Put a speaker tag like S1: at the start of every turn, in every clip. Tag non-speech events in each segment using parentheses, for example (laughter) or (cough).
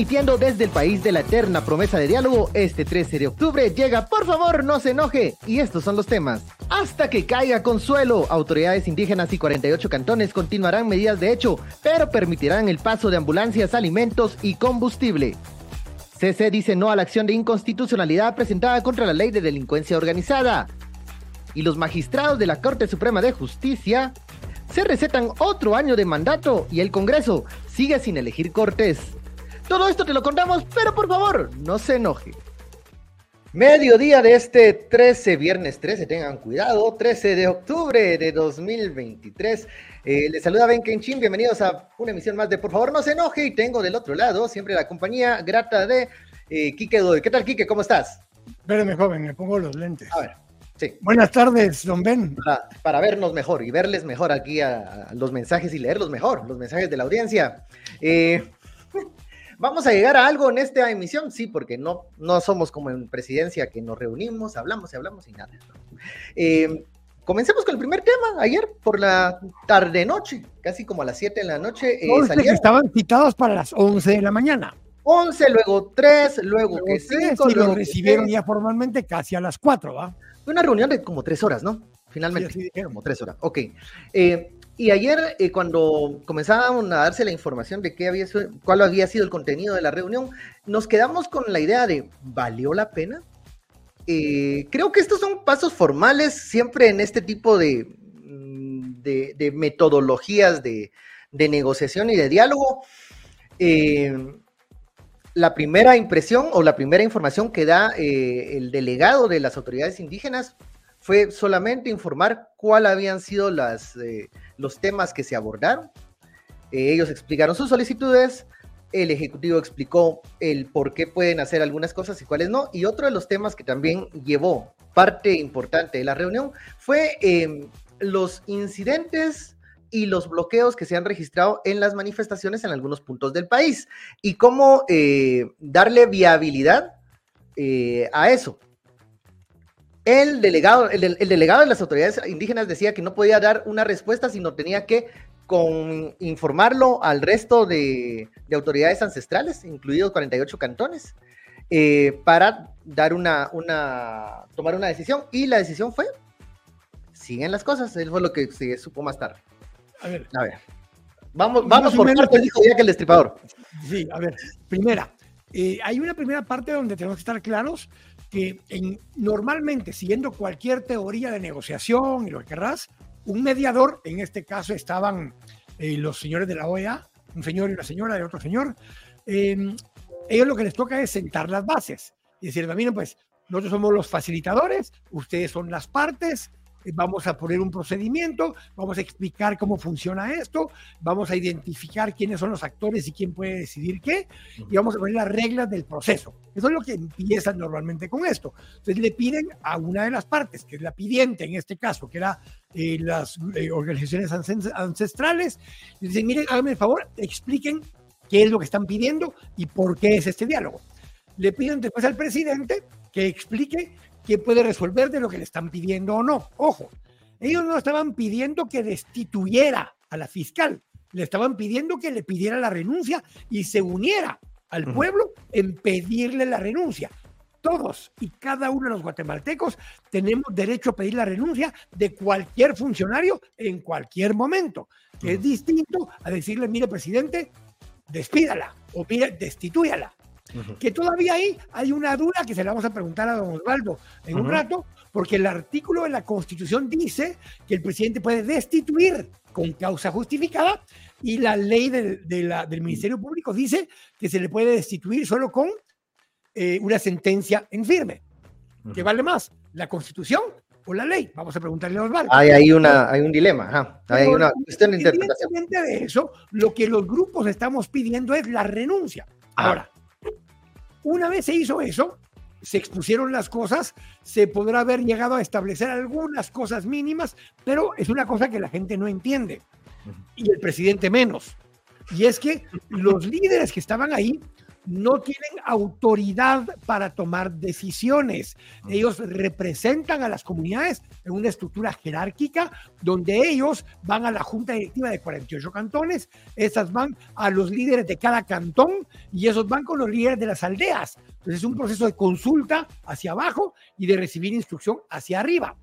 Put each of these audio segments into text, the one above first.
S1: transmitiendo desde el país de la eterna promesa de diálogo, este 13 de octubre llega, por favor, no se enoje. Y estos son los temas. Hasta que caiga consuelo, autoridades indígenas y 48 cantones continuarán medidas de hecho, pero permitirán el paso de ambulancias, alimentos y combustible. CC dice no a la acción de inconstitucionalidad presentada contra la ley de delincuencia organizada. Y los magistrados de la Corte Suprema de Justicia se recetan otro año de mandato y el Congreso sigue sin elegir cortes. Todo esto te lo contamos, pero por favor, no se enoje. Mediodía de este 13, viernes 13, tengan cuidado, 13 de octubre de 2023. Eh, les saluda Ben Kenchin, bienvenidos a una emisión más de Por favor no se enoje y tengo del otro lado siempre la compañía grata de eh, Quique Doy. ¿Qué tal, Quique? ¿Cómo estás?
S2: Espérame, joven, me pongo los lentes.
S1: A ver.
S2: Buenas tardes, don Ben.
S1: Para, vernos mejor y verles mejor aquí a, los mensajes y leerlos mejor, los mensajes de la audiencia. Eh, ¿Vamos a llegar a algo en esta emisión? Sí, porque no, no somos como en presidencia que nos reunimos, hablamos y hablamos y nada. Eh, comencemos con el primer tema. Ayer por la tarde-noche, casi como a las 7 de la noche.
S2: Eh, estaban citados para las 11 de la mañana.
S1: 11, luego 3, luego, que 5.
S2: Y lo recibieron ya formalmente casi a las 4, ¿va?
S1: una reunión de como tres horas, ¿no? Finalmente, sí, como tres horas. Ok. Eh, y ayer, eh, cuando comenzábamos a darse la información de qué había cuál había sido el contenido de la reunión, nos quedamos con la idea de, ¿valió la pena? Eh, creo que estos son pasos formales siempre en este tipo de, mm, metodologías de, negociación y de diálogo. la primera impresión o la primera información que da el delegado de las autoridades indígenas fue solamente informar cuáles habían sido las, eh, los temas que se abordaron. Eh, ellos explicaron sus solicitudes, el Ejecutivo explicó el por qué pueden hacer algunas cosas y cuáles no. Y otro de los temas que también llevó parte importante de la reunión fue em, los incidentes y los bloqueos que se han registrado en las manifestaciones en algunos puntos del país y cómo eh, darle viabilidad a eso. El delegado, el, delegado de las autoridades indígenas decía que no podía dar una respuesta, sino tenía que con, informarlo al resto de, autoridades ancestrales, incluidos 48 cantones, eh, para dar una, una, tomar una decisión. Y la decisión fue, siguen las cosas, eso fue lo que se supo más tarde. A ver. A ver. Vamos, vamos por partes, dijo ya que el destripador.
S2: Sí, a ver, primera, eh, hay una primera parte donde tenemos que estar claros que normalmente, siguiendo cualquier teoría de negociación y lo que querrás, un mediador, en este caso estaban eh, los señores de la OEA, un señor y una señora y otro señor, em, ellos lo que les toca es sentar las bases y decir, miren, pues nosotros somos los facilitadores, ustedes son las partes, vamos a poner un procedimiento, vamos a explicar cómo funciona esto, vamos a identificar quiénes son los actores y quién puede decidir qué, y vamos a poner las reglas del proceso. Eso es lo que empiezan normalmente con esto. Entonces le piden a una de las partes, que es la pidiente en este caso, que era eh, las eh, organizaciones ancestrales, y dicen, miren, háganme el favor, expliquen qué es lo que están pidiendo y por qué es este diálogo. Le piden después al presidente que explique qué puede resolver de lo que le están pidiendo o no. Ojo, ellos no estaban pidiendo que destituyera a la fiscal, le estaban pidiendo que le pidiera la renuncia y se uniera al pueblo en pedirle la renuncia. Todos y cada uno de los guatemaltecos tenemos derecho a pedir la renuncia de cualquier funcionario en cualquier momento, que es distinto a decirle, mire, presidente, despídala o mire, destituyala. Que todavía ahí hay una duda que se la vamos a preguntar a don Osvaldo en un rato, porque el artículo de la Constitución dice que el presidente puede destituir con causa justificada y la ley del Ministerio Público dice que se le puede destituir solo con eh, una sentencia en firme. ¿Qué vale más? ¿La Constitución o la ley? Vamos a preguntarle a Osvaldo.
S1: Hay, hay, una, hay un dilema, hay una cuestión de interpretación.
S2: de eso, lo que los grupos estamos pidiendo es la renuncia. Ahora, una vez se hizo eso, se expusieron las cosas, se podrá haber llegado a establecer algunas cosas mínimas, pero es una cosa que la gente no entiende y el presidente menos. Y es que los líderes que estaban ahí no tienen autoridad para tomar decisiones. Ellos representan a las comunidades en una estructura jerárquica donde ellos van a la junta directiva de 48 cantones, esas van a los líderes de cada cantón y esos van con los líderes de las aldeas. Entonces es un proceso de consulta hacia abajo y de recibir instrucción hacia arriba.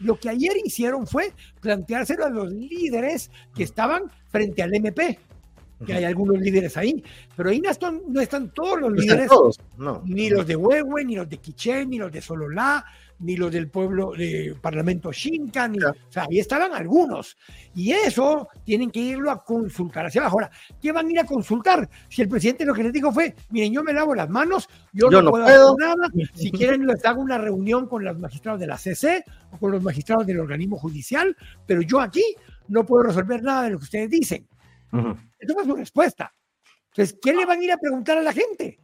S2: Lo que ayer hicieron fue planteárselo a los líderes que estaban frente al MP que hay algunos líderes ahí, pero ahí no están, no están todos los líderes, ni los de Huehue, ni los de Quiché, ni los de Sololá, ni los del pueblo de Parlamento Xinca, ni, o sea, ahí estaban algunos. Y eso tienen que irlo a consultar hacia abajo. Ahora, ¿qué van a ir a consultar? Si el presidente lo que les dijo fue, miren, yo me lavo las manos, yo, no, puedo, hacer nada, si (laughs) quieren les hago una reunión con los magistrados de la CC o con los magistrados del organismo judicial, pero yo aquí no puedo resolver nada de lo que ustedes dicen. Esa fue su respuesta. Entonces, ¿qué le van a ir a preguntar a la gente?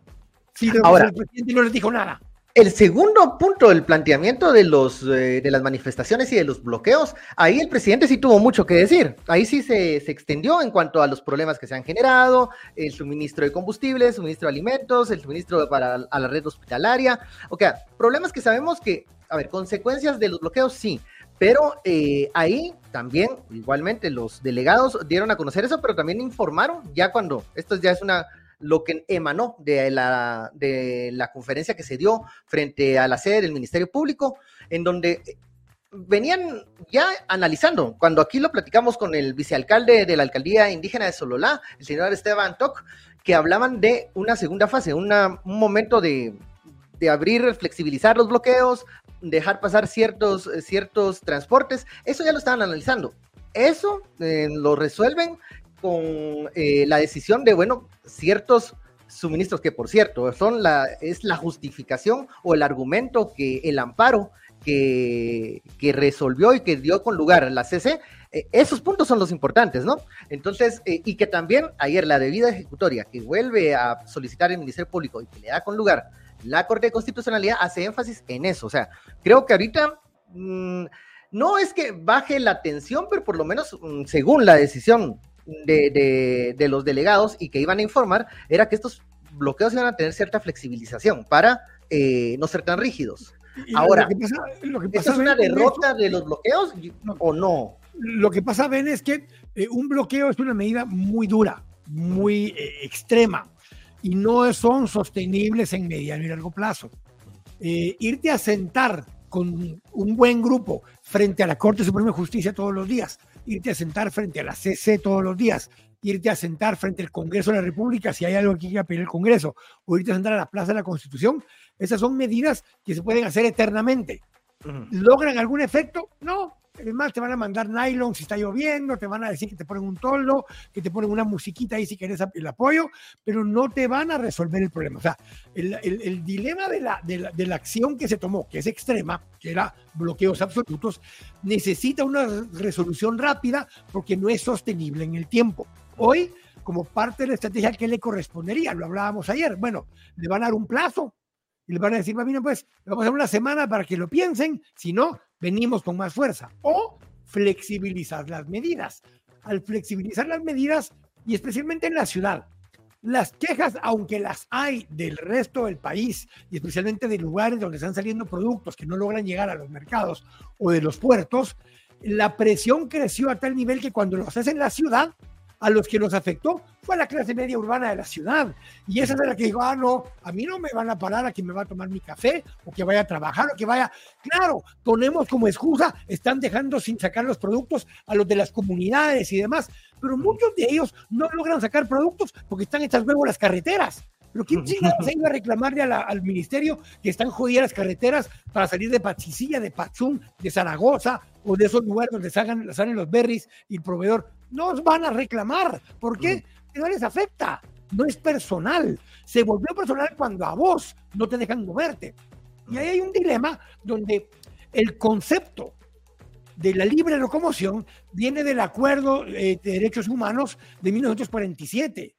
S2: Si
S1: Ahora,
S2: el presidente no les dijo nada.
S1: El segundo punto del planteamiento de, los, eh, de las manifestaciones y de los bloqueos, ahí el presidente sí tuvo mucho que decir. Ahí sí se, se, extendió en cuanto a los problemas que se han generado, el suministro de combustibles, suministro de alimentos, el suministro para a la red hospitalaria. O sea, problemas que sabemos que, a ver, consecuencias de los bloqueos sí, pero eh, ahí también, igualmente, los delegados dieron a conocer eso, pero también informaron ya cuando, esto ya es una, lo que emanó de la, de la conferencia que se dio frente a la sede del Ministerio Público, en donde venían ya analizando, cuando aquí lo platicamos con el vicealcalde de la alcaldía indígena de Sololá, el señor Esteban Toc, que hablaban de una segunda fase, un momento de, de abrir, flexibilizar los bloqueos, dejar pasar ciertos, eh, ciertos transportes, eso ya lo estaban analizando. Eso eh, lo resuelven con eh, la decisión de, bueno, ciertos suministros que, por cierto, son la, es la justificación o el argumento que el amparo que, que resolvió y que dio con lugar la CC, esos puntos son los importantes, ¿no? Entonces, y que también ayer la debida ejecutoria que vuelve a solicitar el Ministerio Público y que le da con lugar la Corte de Constitucionalidad hace énfasis en eso. O sea, creo que ahorita mm, no es que baje la tensión, pero por lo menos mm, según la decisión de, los delegados y que iban a informar, era que estos bloqueos iban a tener cierta flexibilización para eh, no ser tan rígidos. Ahora, lo que pasa, ¿es una derrota de los bloqueos o no?
S2: Lo que pasa, Ben, es que eh, un bloqueo es una medida muy dura, muy eh, extrema y no son sostenibles en mediano y largo plazo. Eh, irte a sentar con un buen grupo frente a la Corte Suprema de Justicia todos los días, irte a sentar frente a la CC todos los días, irte a sentar frente al Congreso de la República si hay algo que quiera pedir el Congreso, o irte a sentar a la Plaza de la Constitución, esas son medidas que se pueden hacer eternamente. ¿Logran algún efecto? No, es más, te van a mandar nylon si está lloviendo, te van a decir que te ponen un toldo, que te ponen una musiquita ahí si quieres el apoyo, pero no te van a resolver el problema. O sea, el, el, dilema de la, de la, de, la, acción que se tomó, que es extrema, que era bloqueos absolutos, necesita una resolución rápida porque no es sostenible en el tiempo. Hoy, como parte de la estrategia que le correspondería, lo hablábamos ayer, bueno, le van a dar un plazo, y le van a decir, bien, pues vamos a dar una semana para que lo piensen, si no, venimos con más fuerza. O flexibilizar las medidas. Al flexibilizar las medidas, y especialmente en la ciudad, las quejas, aunque las hay del resto del país, y especialmente de lugares donde están saliendo productos que no logran llegar a los mercados o de los puertos, la presión creció a tal nivel que cuando lo haces en la ciudad, a los que nos afectó fue la clase media urbana de la ciudad. Y esa es la que dijo, ah, no, a mí no me van a parar a que me va a tomar mi café o que vaya a trabajar o que vaya. Claro, ponemos como excusa, están dejando sin sacar los productos a los de las comunidades y demás, pero muchos de ellos no logran sacar productos porque están hechas luego las carreteras. Pero ¿quién (laughs) se iba a reclamarle al ministerio que están jodidas las carreteras para salir de Pachisilla, de Pachún, de Zaragoza o de esos lugares donde salgan, salen los berries y el proveedor? Nos van a reclamar. ¿Por qué? Mm. no les afecta. No es personal. Se volvió personal cuando a vos no te dejan moverte. Y ahí hay un dilema donde el concepto de la libre locomoción viene del Acuerdo eh, de Derechos Humanos de 1947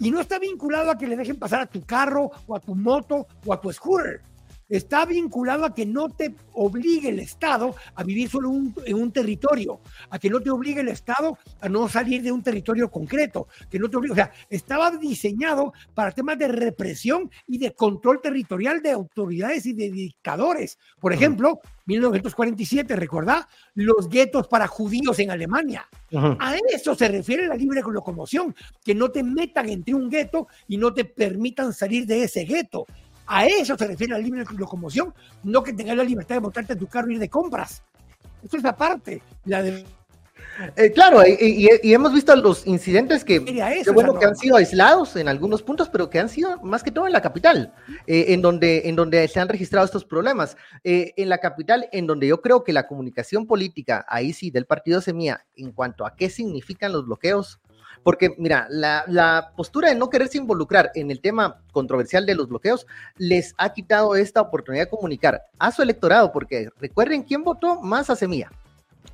S2: y no está vinculado a que le dejen pasar a tu carro o a tu moto o a tu scooter. Está vinculado a que no te obligue el Estado a vivir solo en un territorio, a que no te obligue el Estado a no salir de un territorio concreto, que no te obligue, o sea, estaba diseñado para temas de represión y de control territorial de autoridades y de dictadores. Por ejemplo, 1947, recordá, los guetos para judíos en Alemania. A eso se refiere la libre locomoción, que no te metan entre un gueto y no te permitan salir de ese gueto. A eso se refiere la libre locomoción, no que tengas la libertad de montarte en tu carro y ir de compras. Eso es aparte. La de
S1: eh, claro, y, hemos visto los incidentes que, bueno, que han sido aislados en algunos puntos, pero que han sido más que todo en la capital, eh, en, donde, en donde se han registrado estos problemas. Eh, en la capital, en donde yo creo que la comunicación política, ahí sí, del partido Semilla, en cuanto a qué significan los bloqueos, porque mira, la, la, postura de no quererse involucrar en el tema controversial de los bloqueos les ha quitado esta oportunidad de comunicar a su electorado, porque recuerden quién votó más a Semilla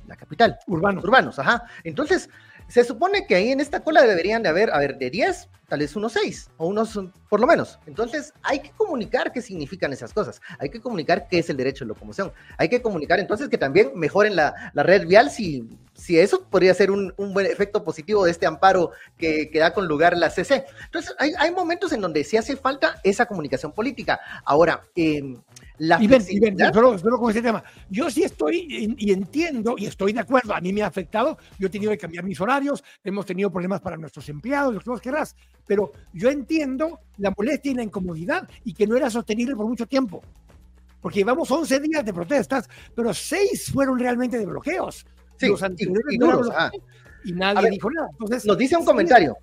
S1: la capital.
S2: Urbanos.
S1: Urbanos, ajá. Entonces, se supone que ahí en esta cola deberían de haber, a ver, de 10, tal vez unos 6 o unos por lo menos. Entonces, hay que comunicar qué significan esas cosas. Hay que comunicar qué es el derecho de locomoción. Hay que comunicar entonces que también mejoren la, la red vial si, si eso podría ser un, un, buen efecto positivo de este amparo que, que da con lugar la CC. Entonces, hay, hay, momentos en donde sí hace falta esa comunicación política. Ahora, eh,
S2: la y ven, y ven, con ese tema. Yo sí estoy y, entiendo y estoy de acuerdo. A mí me ha afectado. Yo he tenido que cambiar mis horarios. Hemos tenido problemas para nuestros empleados, lo que vos querrás. Pero yo entiendo la molestia y la incomodidad y que no era sostenible por mucho tiempo. Porque llevamos 11 días de protestas, pero 6 fueron realmente de bloqueos.
S1: Sí, Los anteriores y, duros, ah.
S2: y nadie dijo nada. Entonces,
S1: nos dice un comentario.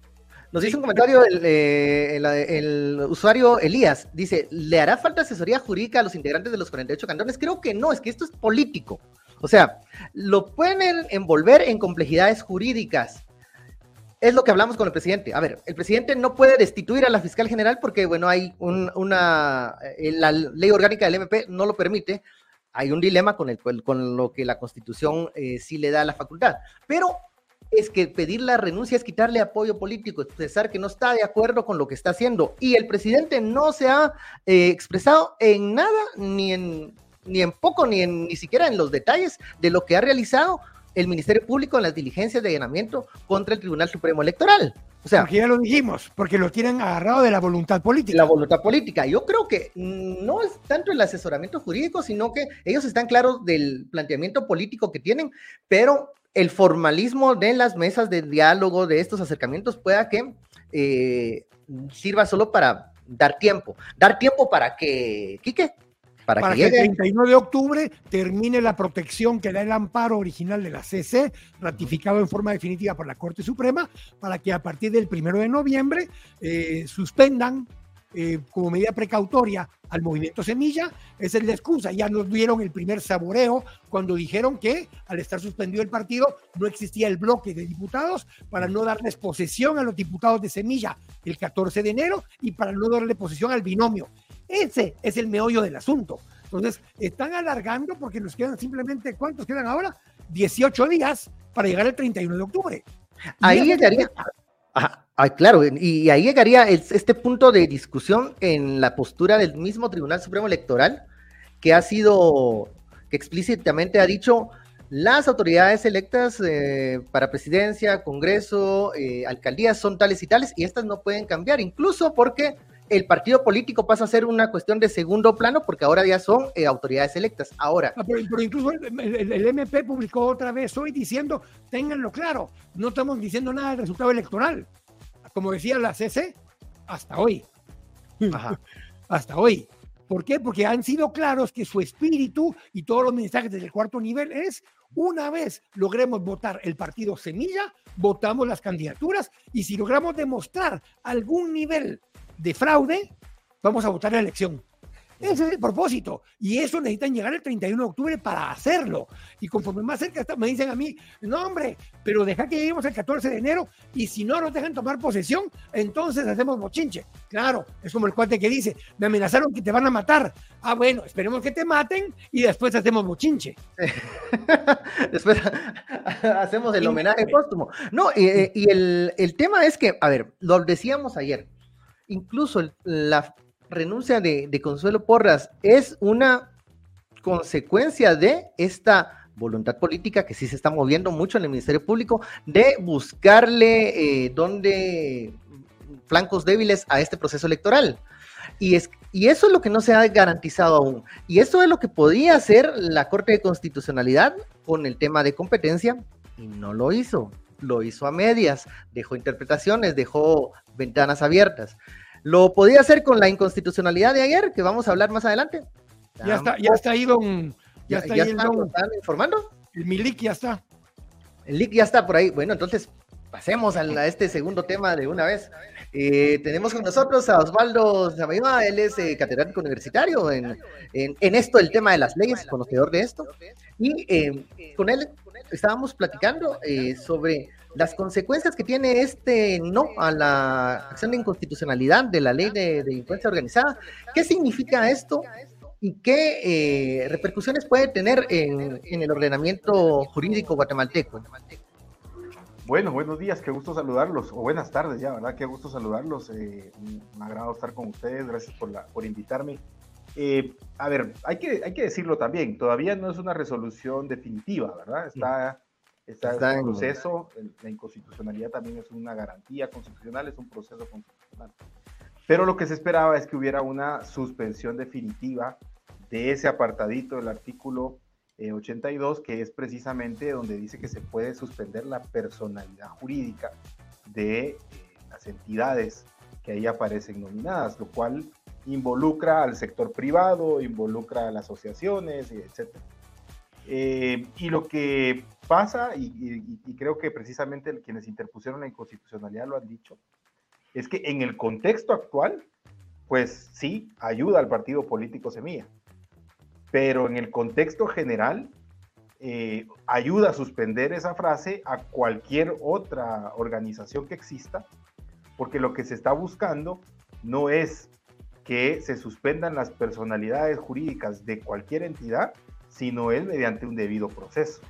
S1: Nos dice un comentario eh, el, usuario Elías. Dice, ¿le hará falta asesoría jurídica a los integrantes de los 48 cantones? Creo que no, es que esto es político. O sea, lo pueden envolver en complejidades jurídicas. Es lo que hablamos con el presidente. A ver, el presidente no puede destituir a la fiscal general porque, bueno, hay una, eh, la ley orgánica del MP no lo permite. Hay un dilema con, el, con lo que la constitución eh, sí le da la facultad. Pero es que pedir la renuncia es quitarle apoyo político, expresar que no está de acuerdo con lo que está haciendo. Y el presidente no se ha eh, expresado en nada, ni en, ni en poco, ni, en, ni siquiera en los detalles de lo que ha realizado el Ministerio Público en las diligencias de allanamiento contra el Tribunal Supremo Electoral.
S2: O sea, porque ya lo dijimos, porque lo tienen agarrado de la voluntad política.
S1: La voluntad política. Yo creo que no es tanto el asesoramiento jurídico, sino que ellos están claros del planteamiento político que tienen, pero el formalismo de las mesas de diálogo, de estos acercamientos, pueda que eh, sirva solo para dar tiempo. Dar tiempo para que, Quique,
S2: para, que, el 31 de octubre termine la protección que da el amparo original de la CC, ratificado en forma definitiva por la Corte Suprema, para que a partir del 1 de noviembre eh, suspendan eh, como medida precautoria al movimiento Semilla, esa es la excusa. Ya nos dieron el primer saboreo cuando dijeron que al estar suspendido el partido no existía el bloque de diputados para no darles posesión a los diputados de Semilla el 14 de enero y para no darle posesión al binomio. Ese es el meollo del asunto. Entonces, están alargando porque nos quedan simplemente, ¿cuántos quedan ahora? 18 días para llegar al 31 de octubre.
S1: Ahí llegaría, claro, y ahí llegaría este punto de discusión en la postura del mismo Tribunal Supremo Electoral, que ha sido, que explícitamente ha dicho, las autoridades electas eh, para presidencia, Congreso, eh, alcaldías son tales y tales, y estas no pueden cambiar, incluso porque el partido político pasa a ser una cuestión de segundo plano porque ahora ya son eh, autoridades electas. Ahora.
S2: Ah, pero, incluso el, MP publicó otra vez hoy diciendo, ténganlo claro, no estamos diciendo nada del resultado electoral. Como decía la CC, hasta hoy. (laughs) hasta hoy. ¿Por qué? Porque han sido claros que su espíritu y todos los mensajes del cuarto nivel es, una vez logremos votar el partido Semilla, votamos las candidaturas y si logramos demostrar algún nivel de fraude, vamos a votar la elección. Ese es el propósito. Y eso necesitan llegar el 31 de octubre para hacerlo. Y conforme más cerca está, me dicen a mí, no hombre, pero deja que lleguemos el 14 de enero y si no nos dejan tomar posesión, entonces hacemos mochinche. Claro, es como el cuate que dice, me amenazaron que te van a matar. Ah, bueno, esperemos que te maten y después hacemos mochinche. (laughs)
S1: después (laughs) hacemos el homenaje póstumo. No, y, y el, el tema es que, a ver, lo decíamos ayer, incluso la renuncia de, Consuelo Porras es una consecuencia de esta voluntad política que sí se está moviendo mucho en el Ministerio Público de buscarle eh, donde flancos débiles a este proceso electoral. Y, es, y eso es lo que no se ha garantizado aún. Y eso es lo que podía hacer la Corte de Constitucionalidad con el tema de competencia y no lo hizo. Lo hizo a medias, dejó interpretaciones, dejó ventanas abiertas. Lo podía hacer con la inconstitucionalidad de ayer, que vamos a hablar más adelante.
S2: Ya está, ya está ahí don,
S1: ya, está, informando.
S2: El Milik ya está.
S1: El link ya está por ahí. Bueno, entonces pasemos a, este segundo tema de una vez. Eh, tenemos con nosotros a Osvaldo Zamayma, él es eh, catedrático universitario en, en, esto, el tema de las leyes, conocedor de esto. Y eh, con él estábamos platicando sobre las consecuencias que tiene este no a la acción de inconstitucionalidad de la ley de delincuencia organizada. ¿Qué significa esto y qué eh, repercusiones puede tener en, el ordenamiento jurídico guatemalteco.
S3: Bueno, buenos días, qué gusto saludarlos, o buenas tardes ya, ¿verdad? Qué gusto saludarlos, eh, me agrado estar con ustedes, gracias por, la, por invitarme. Eh, a ver, hay que, hay que decirlo también, todavía no es una resolución definitiva, ¿verdad? Está, está, en proceso, la inconstitucionalidad también es una garantía constitucional, es un proceso constitucional. Pero lo que se esperaba es que hubiera una suspensión definitiva de ese apartadito del artículo 82, eh, que es precisamente donde dice que se puede suspender la personalidad jurídica de eh, las entidades que ahí aparecen nominadas, lo cual involucra al sector privado, involucra a las asociaciones, etc. Eh, y lo que pasa, y, y, creo que precisamente quienes interpusieron la inconstitucionalidad lo han dicho, es que en el contexto actual, pues sí, ayuda al partido político Semilla pero en el contexto general eh, ayuda a suspender esa frase a cualquier otra organización que exista, porque lo que se está buscando no es que se suspendan las personalidades jurídicas de cualquier entidad, sino es mediante un debido proceso.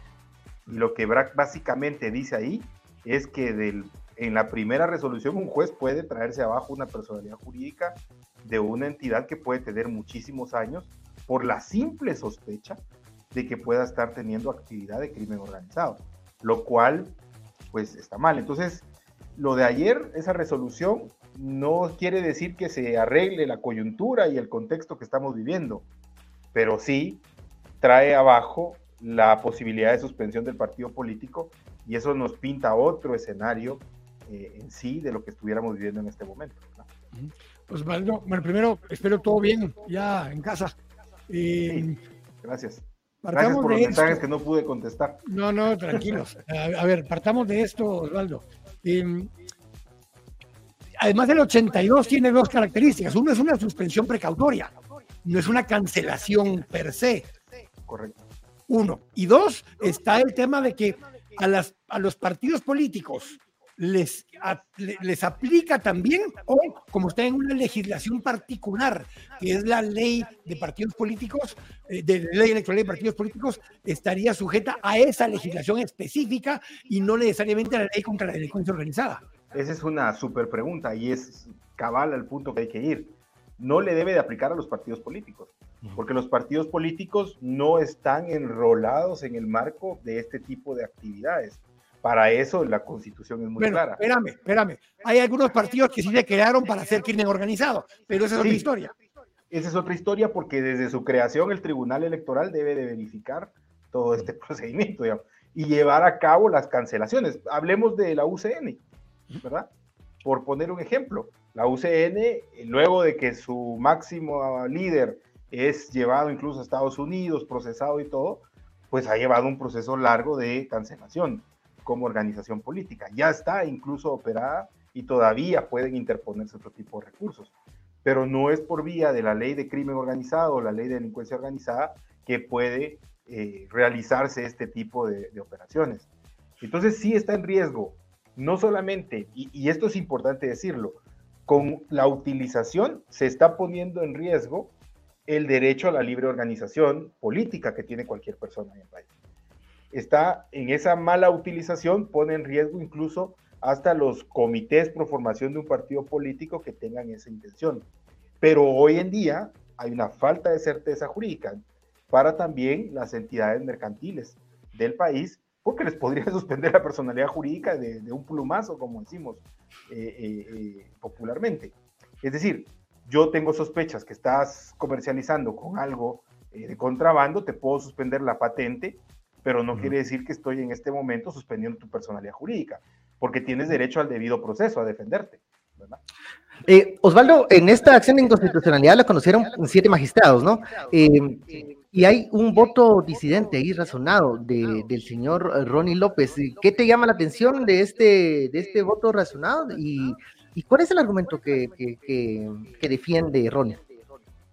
S3: Y lo que BRAC básicamente dice ahí es que en la primera resolución un juez puede traerse abajo una personalidad jurídica de una entidad que puede tener muchísimos años por la simple sospecha de que pueda estar teniendo actividad de crimen organizado, lo cual pues está mal. Entonces, lo de ayer, esa resolución, no quiere decir que se arregle la coyuntura y el contexto que estamos viviendo, pero sí trae abajo la posibilidad de suspensión del partido político y eso nos pinta otro escenario eh, en sí de lo que estuviéramos viviendo en este momento.
S2: Pues bueno, primero espero todo bien ya en casa.
S3: Eh, gracias. Gracias por los mensajes que no pude contestar.
S2: No, no, tranquilos. (laughs) A, ver, partamos de esto, Osvaldo. Em, además, el 82 tiene dos características. Uno es una suspensión precautoria, no es una cancelación per se.
S3: Correcto.
S2: Uno. Y dos, está el tema de que a, los partidos políticos les, les aplica también o como está en una legislación particular, que es la ley de partidos políticos, eh, de ley electoral de partidos políticos, estaría sujeta a esa legislación específica y no necesariamente a la ley contra la delincuencia organizada.
S3: Esa es una súper pregunta y es cabal al punto que hay que ir. No le debe de aplicar a los partidos políticos, porque los partidos políticos no están enrolados en el marco de este tipo de actividades para eso la constitución es muy clara.
S2: Espérame, espérame. Hay algunos partidos que sí se crearon para hacer crimen organizado, pero esa es otra historia.
S3: Esa es otra historia porque desde su creación el Tribunal Electoral debe de verificar todo este (laughs) procedimiento y llevar a cabo las cancelaciones. Hablemos de la UCN, ¿verdad? Por poner un ejemplo, la UCN, luego de que su máximo líder es llevado incluso a Estados Unidos, procesado y todo, pues ha llevado un proceso largo de cancelación como organización política. Ya está incluso operada y todavía pueden interponerse otro tipo de recursos. Pero no es por vía de la ley de crimen organizado o la ley de delincuencia organizada que puede eh, realizarse este tipo de, operaciones. Entonces sí está en riesgo, no solamente, y, y esto es importante decirlo, con la utilización se está poniendo en riesgo el derecho a la libre organización política que tiene cualquier persona en el país está en esa mala utilización, pone en riesgo incluso hasta los comités pro formación de un partido político que tengan esa intención. Pero hoy en día hay una falta de certeza jurídica para también las entidades mercantiles del país, porque les podría (laughs) suspender la personalidad jurídica de, un plumazo, como decimos eh, eh, eh, popularmente. Es decir, yo tengo sospechas que estás comercializando con algo de contrabando, te puedo suspender la patente, pero no quiere decir que estoy en este momento suspendiendo tu personalidad jurídica, porque tienes derecho al debido proceso, a defenderte.
S1: Eh, Osvaldo, en esta acción de inconstitucionalidad la conocieron siete magistrados, ¿no? Eh, y hay un voto disidente ahí razonado del señor Ronnie López. ¿Qué te llama la atención de este, de este voto razonado? ¿Y, cuál es el argumento que, que, defiende Ronnie?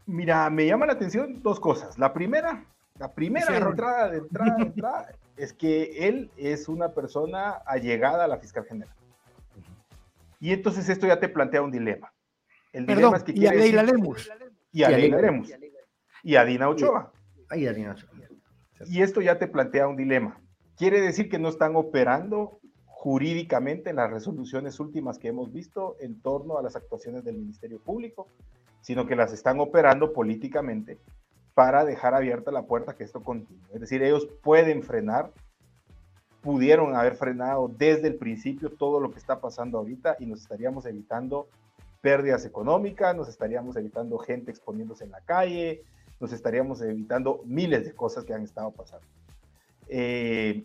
S3: Mira, me llama la atención dos cosas. La primera, la primera entrada, de entrada, de (laughs) entrada es que él es una persona allegada a la fiscal general. Y entonces esto ya te plantea un dilema.
S2: El dilema es que y a Leila Lemus.
S3: Y a Leila Lemus. Y a Dina Ochoa. Y a Dina Ochoa. Y esto ya te plantea un dilema. Quiere decir que no están operando jurídicamente en las resoluciones últimas que hemos visto en torno a las actuaciones del Ministerio Público, sino que las están operando políticamente para dejar abierta la puerta que esto continúe. Es decir, ellos pueden frenar pudieron haber frenado desde el principio todo lo que está pasando ahorita y nos estaríamos evitando pérdidas económicas, nos estaríamos evitando gente exponiéndose en la calle, nos estaríamos evitando miles de cosas que han estado pasando. Eh,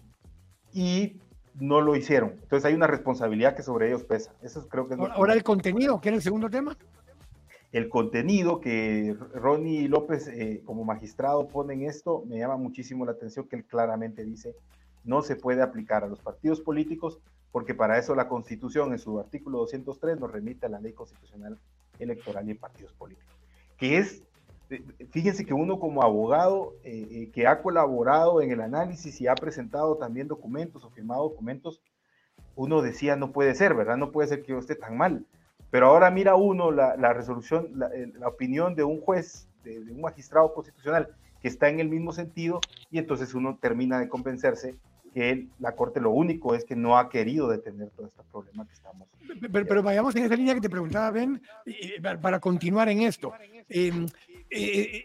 S3: y no lo hicieron. Entonces hay una responsabilidad que sobre ellos pesa. Eso creo que es
S2: Ahora el contenido, ¿qué es el segundo tema?
S3: El contenido que Ronnie López eh, como magistrado pone en esto me llama muchísimo la atención que él claramente dice no se puede aplicar a los partidos políticos porque para eso la Constitución en su artículo 203 nos remite a la Ley Constitucional Electoral y partidos políticos, que es, fíjense que uno como abogado eh, eh, que ha colaborado en el análisis y ha presentado también documentos o firmado documentos, uno decía no puede ser, ¿verdad? No puede ser que yo esté tan mal. Pero ahora mira uno la, resolución, la, opinión de un juez, de un magistrado constitucional que está en el mismo sentido y entonces uno termina de convencerse que la Corte lo único es que no ha querido detener todo este problema que estamos.
S2: Pero, vayamos en esa línea que te preguntaba, Ben, para continuar en esto. Em, eh,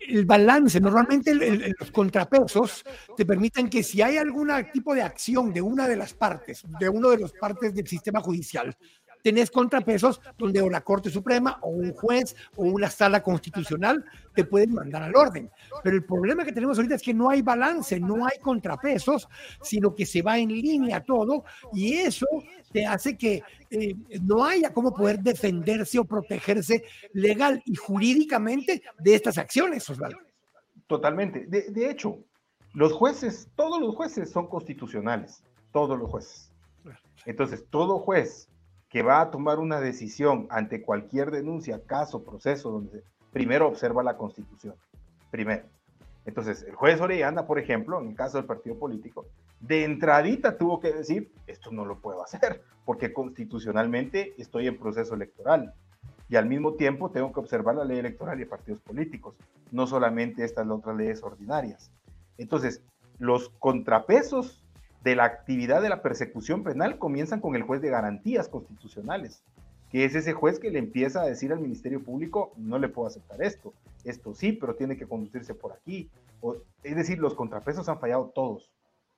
S2: el balance, normalmente los contrapesos te permiten que si hay algún tipo de acción de una de las partes, de uno de los partes del sistema judicial, tenés contrapesos donde o la Corte Suprema o un juez o una sala constitucional te pueden mandar al orden. Pero el problema que tenemos ahorita es que no hay balance, no hay contrapesos, sino que se va en línea todo y eso te hace que eh, no haya cómo poder defenderse o protegerse legal y jurídicamente de estas acciones, Osvaldo.
S3: Totalmente. De, de hecho, los jueces, todos los jueces son constitucionales, todos los jueces. Entonces, todo juez que va a tomar una decisión ante cualquier denuncia, caso, proceso, donde primero observa la constitución. Primero. Entonces, el juez Orellana, por ejemplo, en el caso del partido político, de entradita tuvo que decir, esto no lo puedo hacer, porque constitucionalmente estoy en proceso electoral. Y al mismo tiempo tengo que observar la ley electoral y partidos políticos, no solamente estas otras leyes ordinarias. Entonces, los contrapesos de la actividad de la persecución penal comienzan con el juez de garantías constitucionales, que es ese juez que le empieza a decir al Ministerio Público, no le puedo aceptar esto, esto sí, pero tiene que conducirse por aquí. es decir, los contrapesos han fallado todos,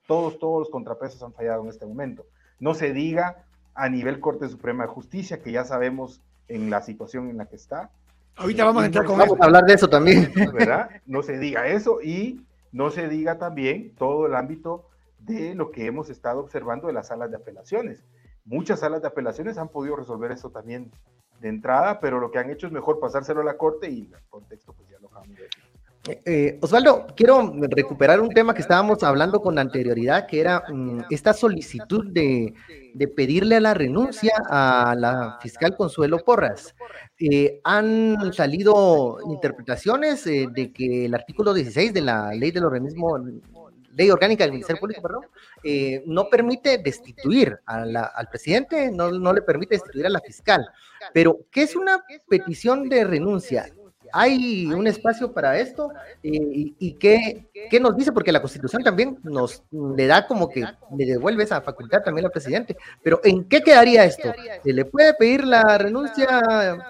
S3: todos, todos los contrapesos han fallado en este momento. No se diga a nivel Corte Suprema de Justicia, que ya sabemos en la situación en la que está.
S2: Ahorita vamos a entrar con
S1: Vamos a hablar de eso también. (laughs)
S3: ¿Verdad? No se diga eso y no se diga también todo el ámbito de lo que hemos estado observando de las salas de apelaciones. Muchas salas de apelaciones han podido resolver eso también de entrada, pero lo que han hecho es mejor pasárselo a la corte y el contexto pues ya lo acabamos de
S1: eh, Osvaldo, quiero recuperar un tema que estábamos hablando con anterioridad, que era mm, esta solicitud de, pedirle a la renuncia a la fiscal Consuelo Porras. Eh, han salido interpretaciones eh, de que el artículo 16 de la ley del organismo ley orgánica del Ministerio Público, perdón, eh, no permite destituir al presidente, no, no le permite destituir a la fiscal. Pero, ¿qué es una petición de renuncia? ¿Hay un espacio para esto? Eh, ¿Y, qué, ¿qué nos dice? Porque la Constitución también nos le da como que le devuelve esa facultad también al presidente. Pero ¿en qué quedaría esto? ¿Le puede pedir la renuncia?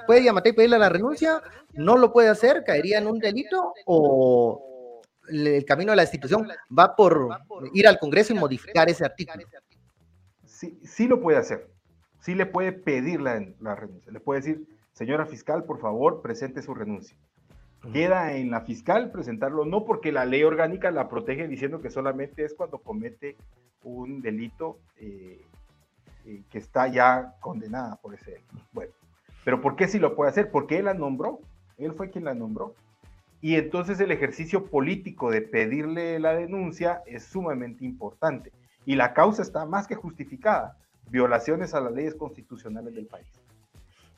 S1: ¿Puede llamar y pedirle la renuncia? ¿No lo puede hacer? ¿Caería en un delito? ¿O el camino de la institución va por ir al Congreso y modificar ese artículo?
S3: Sí, sí lo puede hacer. Sí le puede pedir la, la renuncia. Le puede decir, señora fiscal, por favor, presente su renuncia queda en la fiscal presentarlo, no porque la ley orgánica la protege diciendo que solamente es cuando comete un delito eh, eh, que está ya condenada por ese delito. Bueno, pero ¿por qué si lo puede hacer? Porque él la nombró, él fue quien la nombró. Y entonces el ejercicio político de pedirle la denuncia es sumamente importante. Y la causa está más que justificada, violaciones a las leyes constitucionales del país.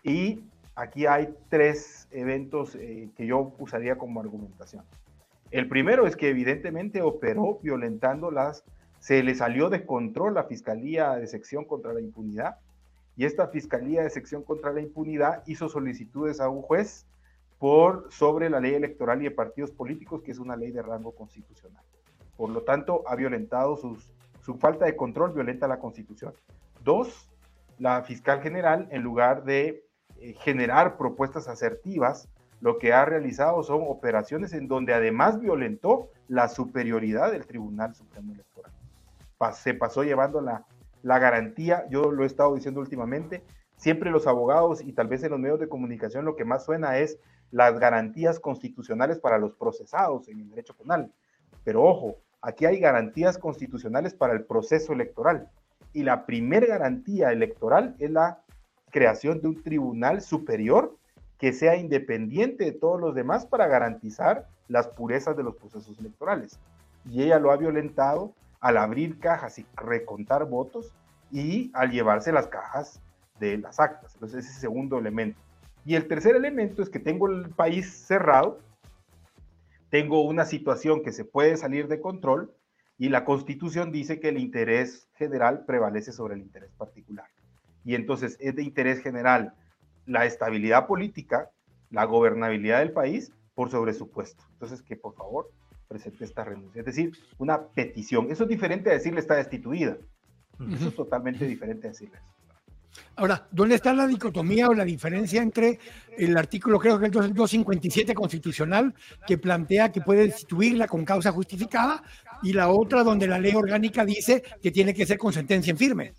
S3: Y aquí hay tres eventos eh, que yo usaría como argumentación. El primero es que evidentemente operó violentando las, se le salió de control la Fiscalía de Sección contra la Impunidad y esta Fiscalía de Sección contra la Impunidad hizo solicitudes a un juez por sobre la ley electoral y de partidos políticos, que es una ley de rango constitucional. Por lo tanto, ha violentado sus, su falta de control, violenta la Constitución. Dos, la fiscal general, en lugar de eh, generar propuestas asertivas, lo que ha realizado son operaciones en donde además violentó la superioridad del Tribunal Supremo Electoral. se pasó llevando la, la garantía, yo lo he estado diciendo últimamente, siempre los abogados y tal vez en los medios de comunicación lo que más suena es las garantías constitucionales para los procesados en el derecho penal. Pero ojo, aquí hay garantías constitucionales para el proceso electoral. Y la primera garantía electoral es la creación de un tribunal superior que sea independiente de todos los demás para garantizar las purezas de los procesos electorales. Y ella lo ha violentado al abrir cajas y recontar votos y al llevarse las cajas de las actas. Entonces, ese segundo elemento. Y el tercer elemento es que tengo el país cerrado, tengo una situación que se puede salir de control y la constitución dice que el interés general prevalece sobre el interés particular y entonces es de interés general la estabilidad política, la gobernabilidad del país por sobre su puesto. Entonces, que por favor presente esta renuncia. Es decir, una petición. Eso es diferente a decirle está destituida. Eso es totalmente diferente a decirle eso.
S2: Ahora, ¿dónde está la dicotomía o la diferencia entre el artículo, creo que el 257 constitucional, que plantea que puede destituirla con causa justificada, y la otra donde la ley orgánica dice que tiene que ser con sentencia en firme?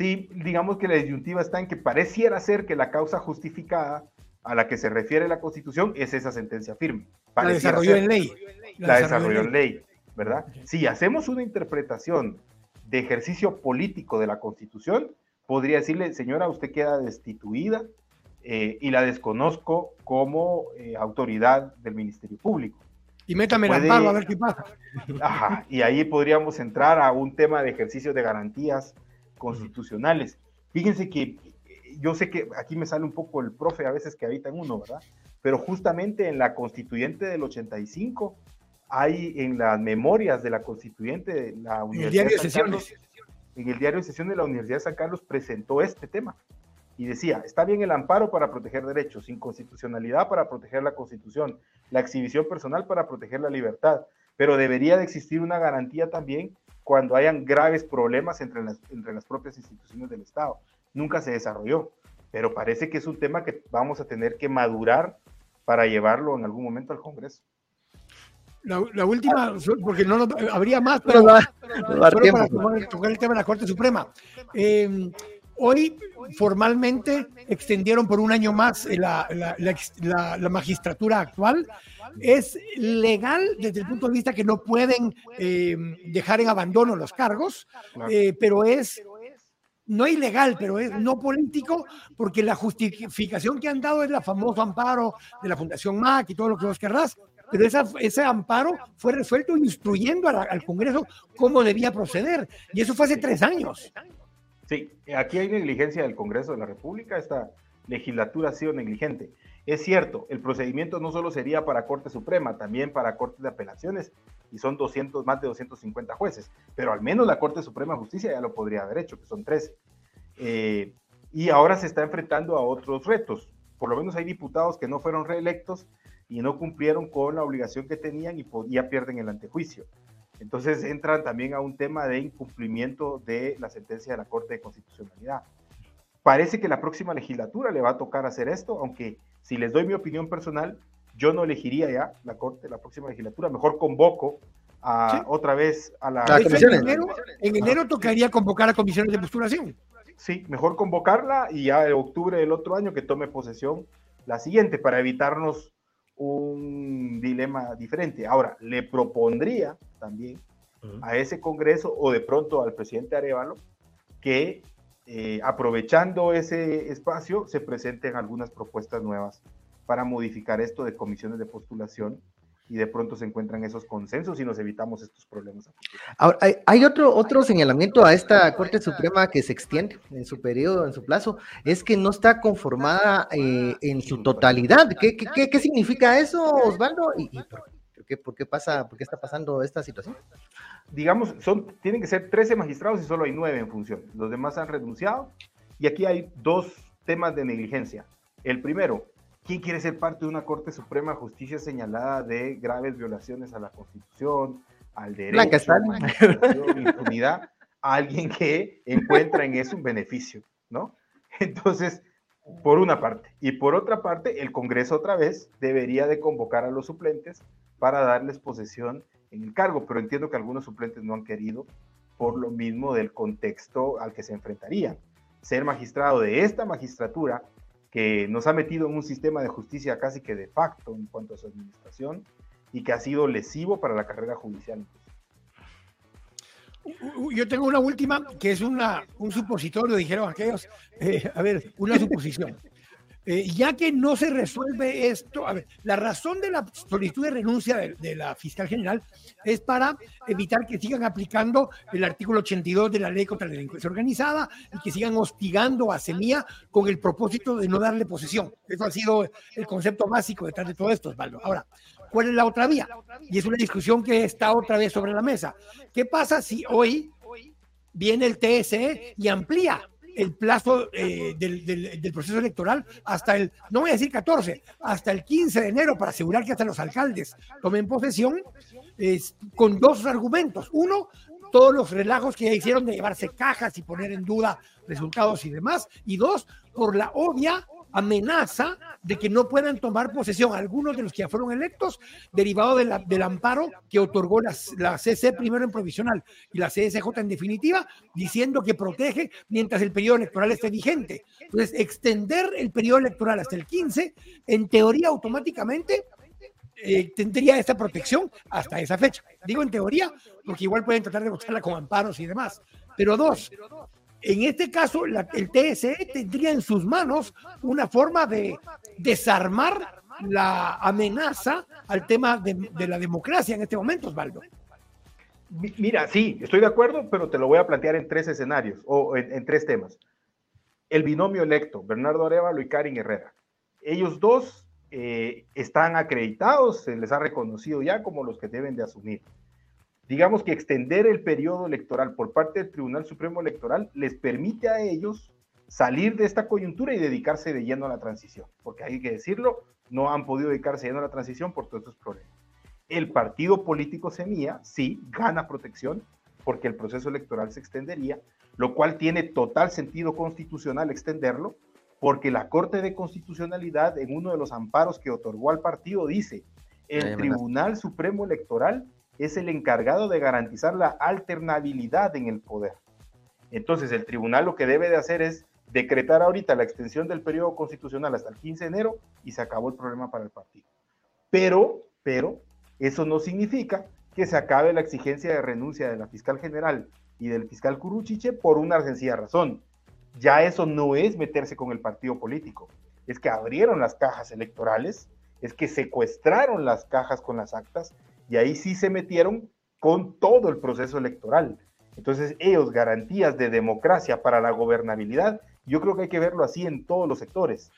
S3: sí, digamos que la disyuntiva está en que pareciera ser que la causa justificada a la que se refiere la Constitución es esa sentencia firme.
S2: la desarrolló en ley.
S3: La, desarrolló en ley, ¿verdad? Si hacemos una interpretación de ejercicio político de la Constitución, podría decirle, señora, usted queda destituida eh, y la desconozco como eh, autoridad del Ministerio Público.
S2: Y métame la mano a ver qué pasa. (laughs)
S3: Ajá, y ahí podríamos entrar a un tema de ejercicio de garantías constitucionales. Fíjense que yo sé que aquí me sale un poco el profe a veces que habita en uno, ¿verdad? Pero justamente en la constituyente del 85 hay en las memorias de la constituyente de la Universidad
S2: de San Carlos,
S3: en el diario de sesión de la Universidad de San Carlos presentó este tema y decía, está bien el amparo para proteger derechos, inconstitucionalidad para proteger la constitución, la exhibición personal para proteger la libertad, pero debería de existir una garantía también cuando hayan graves problemas entre las, entre las propias instituciones del Estado. Nunca se desarrolló, pero parece que es un tema que vamos a tener que madurar para llevarlo en algún momento al Congreso.
S2: La, última, porque no, habría más, pero, para tocar el tema de la Corte Suprema. Em, hoy formalmente extendieron por un año más la, la magistratura actual. Es legal desde el punto de vista que no pueden eh, dejar en abandono los cargos, eh, pero es no ilegal, pero es no político, porque la justificación que han dado es el famoso amparo de la Fundación MAC y todo lo que vos querrás, pero ese amparo fue resuelto instruyendo al Congreso cómo debía proceder, y eso fue hace tres años.
S3: Sí, aquí hay negligencia del Congreso de la República, esta legislatura ha sido negligente. Es cierto, el procedimiento no solo sería para Corte Suprema, también para Cortes de Apelaciones, y son 200, más de 250 jueces, pero al menos la Corte Suprema de Justicia ya lo podría haber hecho, que son 13. Eh, y ahora se está enfrentando a otros retos. Por lo menos hay diputados que no fueron reelectos y no cumplieron con la obligación que tenían y ya pierden el antejuicio. Entonces entran también a un tema de incumplimiento de la sentencia de la Corte de Constitucionalidad. Parece que la próxima legislatura le va a tocar hacer esto, aunque si les doy mi opinión personal, yo no elegiría ya la Corte la próxima legislatura, mejor convoco a, otra vez a la...
S2: En enero, en enero tocaría convocar a comisiones de postulación.
S3: Sí, mejor convocarla y ya en octubre del otro año que tome posesión la siguiente para evitarnos un dilema diferente. Ahora, le propondría también a ese Congreso o de pronto al presidente Arevalo que eh, aprovechando ese espacio se presenten algunas propuestas nuevas para modificar esto de comisiones de postulación y de pronto se encuentran esos consensos y nos evitamos estos problemas.
S1: Ahora, hay, otro, otro señalamiento a esta Corte Suprema que se extiende en su periodo, en su plazo, es que no está conformada eh, en su totalidad. ¿Qué, qué, qué, significa eso, Osvaldo? ¿Y, por, qué, por, qué, pasa, por qué está pasando esta situación?
S3: Digamos, son, tienen que ser 13 magistrados y solo hay 9 en función. Los demás han renunciado y aquí hay dos temas de negligencia. El primero, ¿Quién quiere ser parte de una Corte Suprema de Justicia señalada de graves violaciones a la Constitución, al derecho, a la impunidad? Alguien que encuentra en eso un beneficio, ¿no? Entonces, por una parte. Y por otra parte, el Congreso otra vez debería de convocar a los suplentes para darles posesión en el cargo, pero entiendo que algunos suplentes no han querido por lo mismo del contexto al que se enfrentarían. Ser magistrado de esta magistratura que nos ha metido en un sistema de justicia casi que de facto en cuanto a su administración y que ha sido lesivo para la carrera judicial.
S2: Yo tengo una última que es una, un supositorio, dijeron aquellos. Eh, a ver, una suposición. Eh, ya que no se resuelve esto, a ver, la razón de la solicitud de renuncia de, la fiscal general es para evitar que sigan aplicando el artículo 82 de la ley contra la delincuencia organizada y que sigan hostigando a Semilla con el propósito de no darle posesión. Eso ha sido el concepto básico detrás de todo esto, Osvaldo. Ahora, ¿cuál es la otra vía? Y es una discusión que está otra vez sobre la mesa. ¿Qué pasa si hoy viene el TSE y amplía el plazo eh, del, proceso electoral hasta el, no voy a decir 14, hasta el 15 de enero para asegurar que hasta los alcaldes tomen posesión con dos argumentos. Uno, todos los relajos que ya hicieron de llevarse cajas y poner en duda resultados y demás. Y dos, por la obvia amenaza de que no puedan tomar posesión algunos de los que ya fueron electos, derivado del amparo que otorgó la, la, CC primero en provisional y la CSJ en definitiva, diciendo que protege mientras el periodo electoral esté vigente. Entonces, extender el periodo electoral hasta el 15, en teoría automáticamente eh, tendría esta protección hasta esa fecha. Digo en teoría, porque igual pueden tratar de buscarla con amparos y demás. Pero dos, en este caso, el TSE tendría en sus manos una forma de desarmar la amenaza al tema de, la democracia en este momento, Osvaldo.
S3: Mira, sí, estoy de acuerdo, pero te lo voy a plantear en tres escenarios o en, tres temas. El binomio electo, Bernardo Arevalo y Karin Herrera. Ellos dos eh, están acreditados, se les ha reconocido ya como los que deben de asumir digamos que extender el periodo electoral por parte del Tribunal Supremo Electoral les permite a ellos salir de esta coyuntura y dedicarse de lleno a la transición, porque hay que decirlo, no han podido dedicarse de lleno a la transición por todos estos problemas. El partido político Semilla sí gana protección porque el proceso electoral se extendería, lo cual tiene total sentido constitucional extenderlo, porque la Corte de Constitucionalidad en uno de los amparos que otorgó al partido dice, el Tribunal Supremo Electoral es el encargado de garantizar la alternabilidad en el poder. Entonces, el tribunal lo que debe de hacer es decretar ahorita la extensión del periodo constitucional hasta el 15 de enero y se acabó el problema para el partido. Pero, pero, eso no significa que se acabe la exigencia de renuncia de la fiscal general y del fiscal Curuchiche por una sencilla razón. Ya eso no es meterse con el partido político, es que abrieron las cajas electorales, es que secuestraron las cajas con las actas y ahí sí se metieron con todo el proceso electoral. Entonces, ellos, garantías de democracia para la gobernabilidad, yo creo que hay que verlo así en todos los sectores.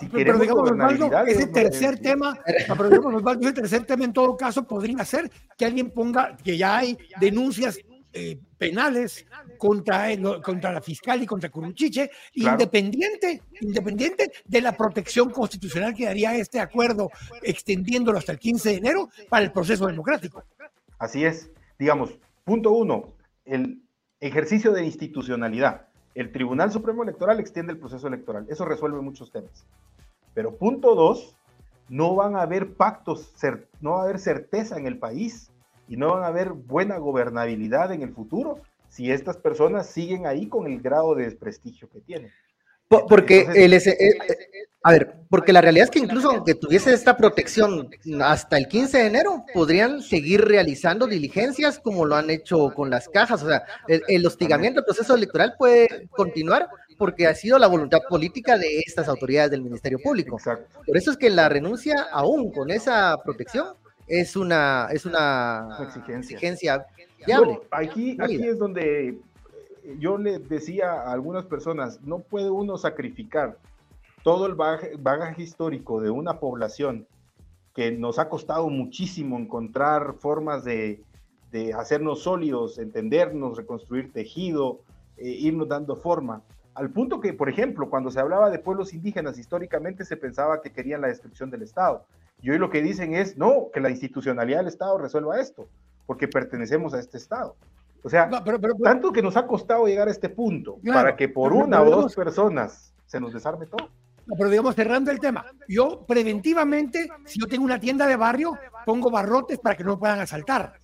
S2: Si pero digamos, Osvaldo, ese tercer tema, pero digamos, Osvaldo, ese tercer tema en todo caso podría ser que alguien ponga que ya hay denuncias eh, penales contra, contra la fiscal y contra Curuchiche, independiente, independiente de la protección constitucional que daría este acuerdo, extendiéndolo hasta el 15 de enero para el proceso democrático.
S3: Así es. Digamos, punto uno, el ejercicio de institucionalidad. El Tribunal Supremo Electoral extiende el proceso electoral. Eso resuelve muchos temas. Pero punto dos, no van a haber pactos, no va a haber certeza en el país y no van a haber buena gobernabilidad en el futuro si estas personas siguen ahí con el grado de desprestigio que tienen.
S1: Porque el, eh, eh, a ver, porque la realidad es que incluso aunque tuviese esta protección hasta el 15 de enero, podrían seguir realizando diligencias como lo han hecho con las cajas. O sea, el, hostigamiento del proceso electoral puede continuar porque ha sido la voluntad política de estas autoridades del Ministerio Público. Por eso es que la renuncia, aún con esa protección, es una, es una, exigencia.
S3: aquí, aquí es donde yo le decía a algunas personas, no puede uno sacrificar todo el bagaje, histórico de una población que nos ha costado muchísimo encontrar formas de, hacernos sólidos, entendernos, reconstruir tejido, eh, irnos dando forma. Al punto que, por ejemplo, cuando se hablaba de pueblos indígenas, históricamente se pensaba que querían la destrucción del Estado. Y hoy lo que dicen es, no, que la institucionalidad del Estado resuelva esto, porque pertenecemos a este Estado. O sea, tanto que nos ha costado llegar a este punto para que por una o dos personas se nos desarme todo.
S2: pero digamos, cerrando el tema, yo preventivamente, si yo tengo una tienda de barrio, pongo barrotes para que no puedan asaltar.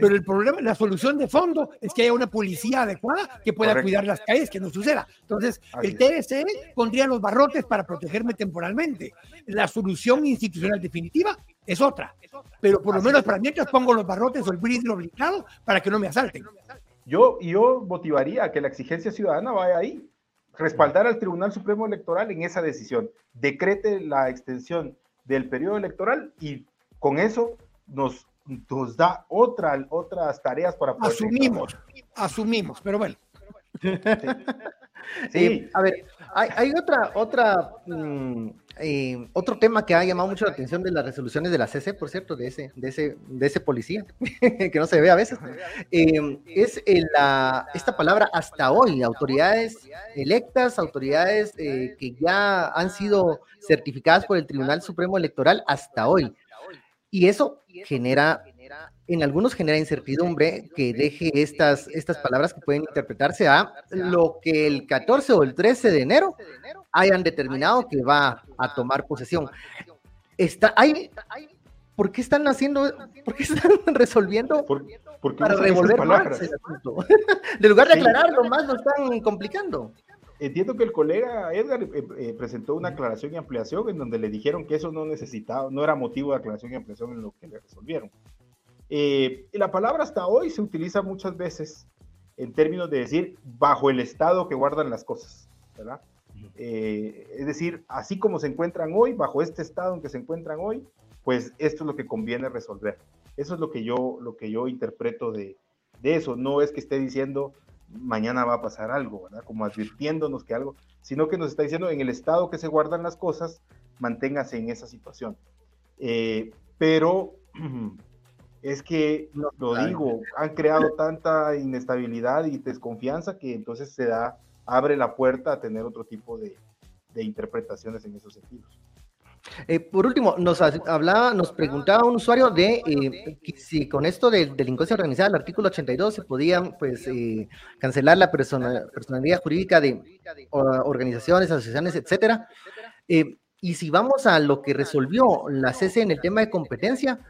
S2: Pero el problema, la solución de fondo es que haya una policía adecuada que pueda cuidar las calles, que no suceda. Entonces, el TSE pondría los barrotes para protegerme temporalmente. La solución institucional definitiva es otra. Pero por lo menos para mientras pongo los barrotes o el vidrio blindado para que no me asalten.
S3: Yo, yo motivaría a que la exigencia ciudadana vaya ahí. Respaldar al Tribunal Supremo Electoral en esa decisión. Decrete la extensión del periodo electoral y con eso nos nos da otra, otras tareas para
S2: poder Asumimos, asumimos, pero bueno.
S1: Sí. a ver, hay, otra, otra, mm, eh, otro tema que ha llamado mucho la atención de las resoluciones de la CC, por cierto, de ese, de ese, de ese policía, (laughs) que no se ve a veces, eh, es la, esta palabra hasta hoy, autoridades electas, autoridades eh, que ya han sido certificadas por el Tribunal Supremo Electoral hasta hoy. Y eso genera, en algunos genera incertidumbre que deje estas, estas palabras que pueden interpretarse a lo que el 14 o el 13 de enero hayan determinado que va a tomar posesión. Está, hay, ¿Por qué están haciendo, por qué están resolviendo para revolver más el asunto? (laughs) de lugar de aclararlo más, lo están complicando.
S3: Entiendo que el colega Edgar eh, eh, presentó una aclaración y ampliación en donde le dijeron que eso no necesitaba, no era motivo de aclaración y ampliación en lo que le resolvieron. Eh, la palabra hasta hoy se utiliza muchas veces en términos de decir bajo el estado que guardan las cosas, ¿verdad? es decir, así como se encuentran hoy, bajo este estado en que se encuentran hoy, pues esto es lo que conviene resolver. Eso es lo que yo, lo que yo interpreto de, de eso. No es que esté diciendo mañana va a pasar algo, ¿verdad? Como advirtiéndonos que algo, sino que nos está diciendo en el estado que se guardan las cosas, manténgase en esa situación. Eh, pero (clears throat) es que, lo digo, han creado tanta inestabilidad y desconfianza que entonces se da, abre la puerta a tener otro tipo de, de interpretaciones en esos sentidos.
S1: Eh, por último, nos hablaba, nos preguntaba un usuario de eh, si con esto de delincuencia organizada, el artículo 82, se podían pues eh, cancelar la personalidad jurídica de organizaciones, asociaciones, etcétera. y si vamos a lo que resolvió la CC en el tema de competencia,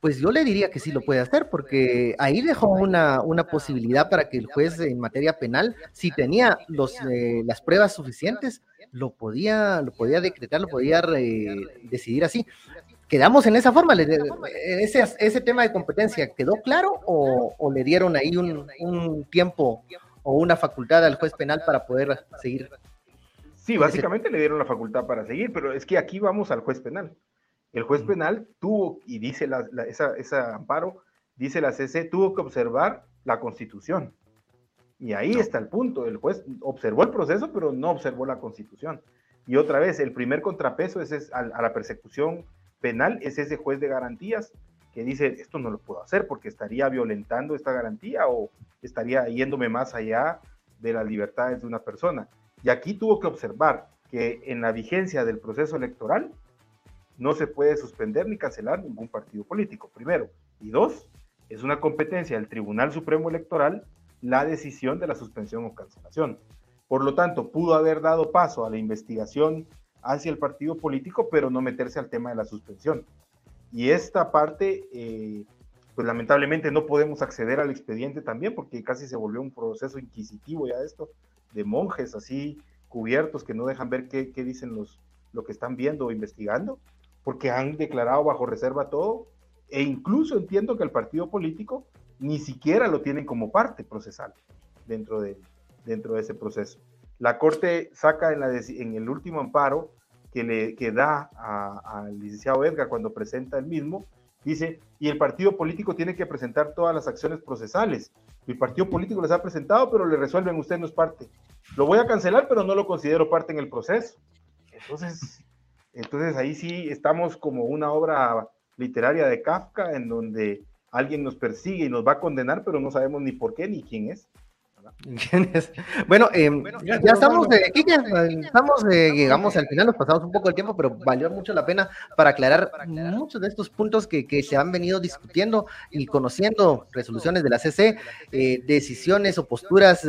S1: pues yo le diría que sí lo puede hacer, porque ahí dejó una, una posibilidad para que el juez en materia penal, si tenía los, las pruebas suficientes, lo podía, lo podía decretar, lo podía decidir así. ¿Quedamos en esa forma? ¿Ese, ese tema de competencia quedó claro o, le dieron ahí un, un, tiempo o una facultad al juez penal para poder seguir?
S3: Sí, básicamente le dieron la facultad para seguir, pero es que aquí vamos al juez penal. El juez penal tuvo, y dice la, esa, esa amparo, dice la CC, tuvo que observar la constitución. Y ahí está el punto. El juez observó el proceso, pero no observó la constitución. Y otra vez, el primer contrapeso es, a, la persecución penal es ese juez de garantías que dice, esto no lo puedo hacer porque estaría violentando esta garantía o estaría yéndome más allá de las libertades de una persona. Y aquí tuvo que observar que en la vigencia del proceso electoral no se puede suspender ni cancelar ningún partido político, primero. Y dos, es una competencia del Tribunal Supremo Electoral la decisión de la suspensión o cancelación. Por lo tanto, pudo haber dado paso a la investigación hacia el partido político, pero no meterse al tema de la suspensión. Y esta parte, eh, pues lamentablemente no podemos acceder al expediente también, porque casi se volvió un proceso inquisitivo ya esto, de monjes así cubiertos que no dejan ver qué, dicen los, lo que están viendo o investigando, porque han declarado bajo reserva todo, e incluso entiendo que el partido político ni siquiera lo tienen como parte procesal dentro de, dentro de ese proceso. La Corte saca en, la, en el último amparo que le que da al licenciado Edgar cuando presenta el mismo, dice, y el partido político tiene que presentar todas las acciones procesales. El partido político les ha presentado, pero le resuelven, usted no es parte. Lo voy a cancelar, pero no lo considero parte en el proceso. Entonces, entonces ahí sí estamos como una obra literaria de Kafka en donde alguien nos persigue y nos va a condenar, pero no sabemos ni por qué ni quién es.
S1: Bueno, eh, ya, estamos, eh, estamos eh, llegamos al final, nos pasamos un poco el tiempo, pero valió mucho la pena para aclarar muchos de estos puntos que, que se han venido discutiendo y conociendo resoluciones de la CC, eh, decisiones o posturas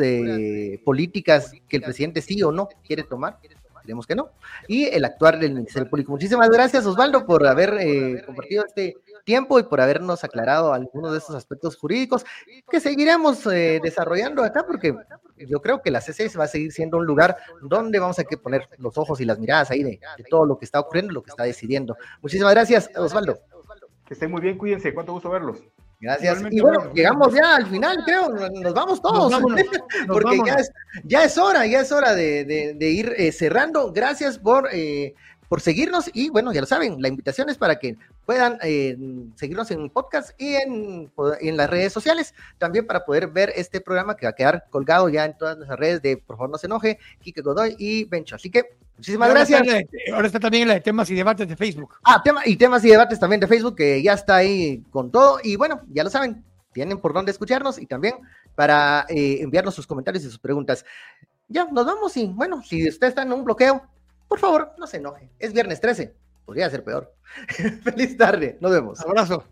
S1: políticas que el presidente sí o no quiere tomar esperemos que no, y el actuar del Ministerio Público. Muchísimas gracias, Osvaldo, por haber eh, compartido este tiempo y por habernos aclarado algunos de estos aspectos jurídicos que seguiremos eh, desarrollando acá, porque yo creo que la CCS va a seguir siendo un lugar donde vamos a que poner los ojos y las miradas ahí de, de todo lo que está ocurriendo, lo que está decidiendo. Muchísimas gracias, Osvaldo.
S3: Que estén muy bien, cuídense, cuánto gusto verlos.
S1: Gracias. Y bueno, llegamos ya al final, creo, nos vamos todos, (laughs) porque Ya, es, ya es hora, ya es hora de, ir eh, cerrando. Gracias por eh, por seguirnos y bueno, ya lo saben, la invitación es para que puedan eh, seguirnos en podcast y en, en, las redes sociales, también para poder ver este programa que va a quedar colgado ya en todas nuestras redes de Por favor no se enoje, Kike Godoy y Bencho. Así que muchísimas gracias.
S2: ahora está también en la de temas y debates de Facebook.
S1: Ah, tema, y temas y debates también de Facebook, que ya está ahí con todo. Y bueno, ya lo saben, tienen por dónde escucharnos y también para eh, enviarnos sus comentarios y sus preguntas. Ya, nos vamos y bueno, si usted está en un bloqueo, por favor, no se enoje. Es viernes 13. Podría ser peor. (laughs) Feliz tarde. Nos vemos.
S2: Abrazo.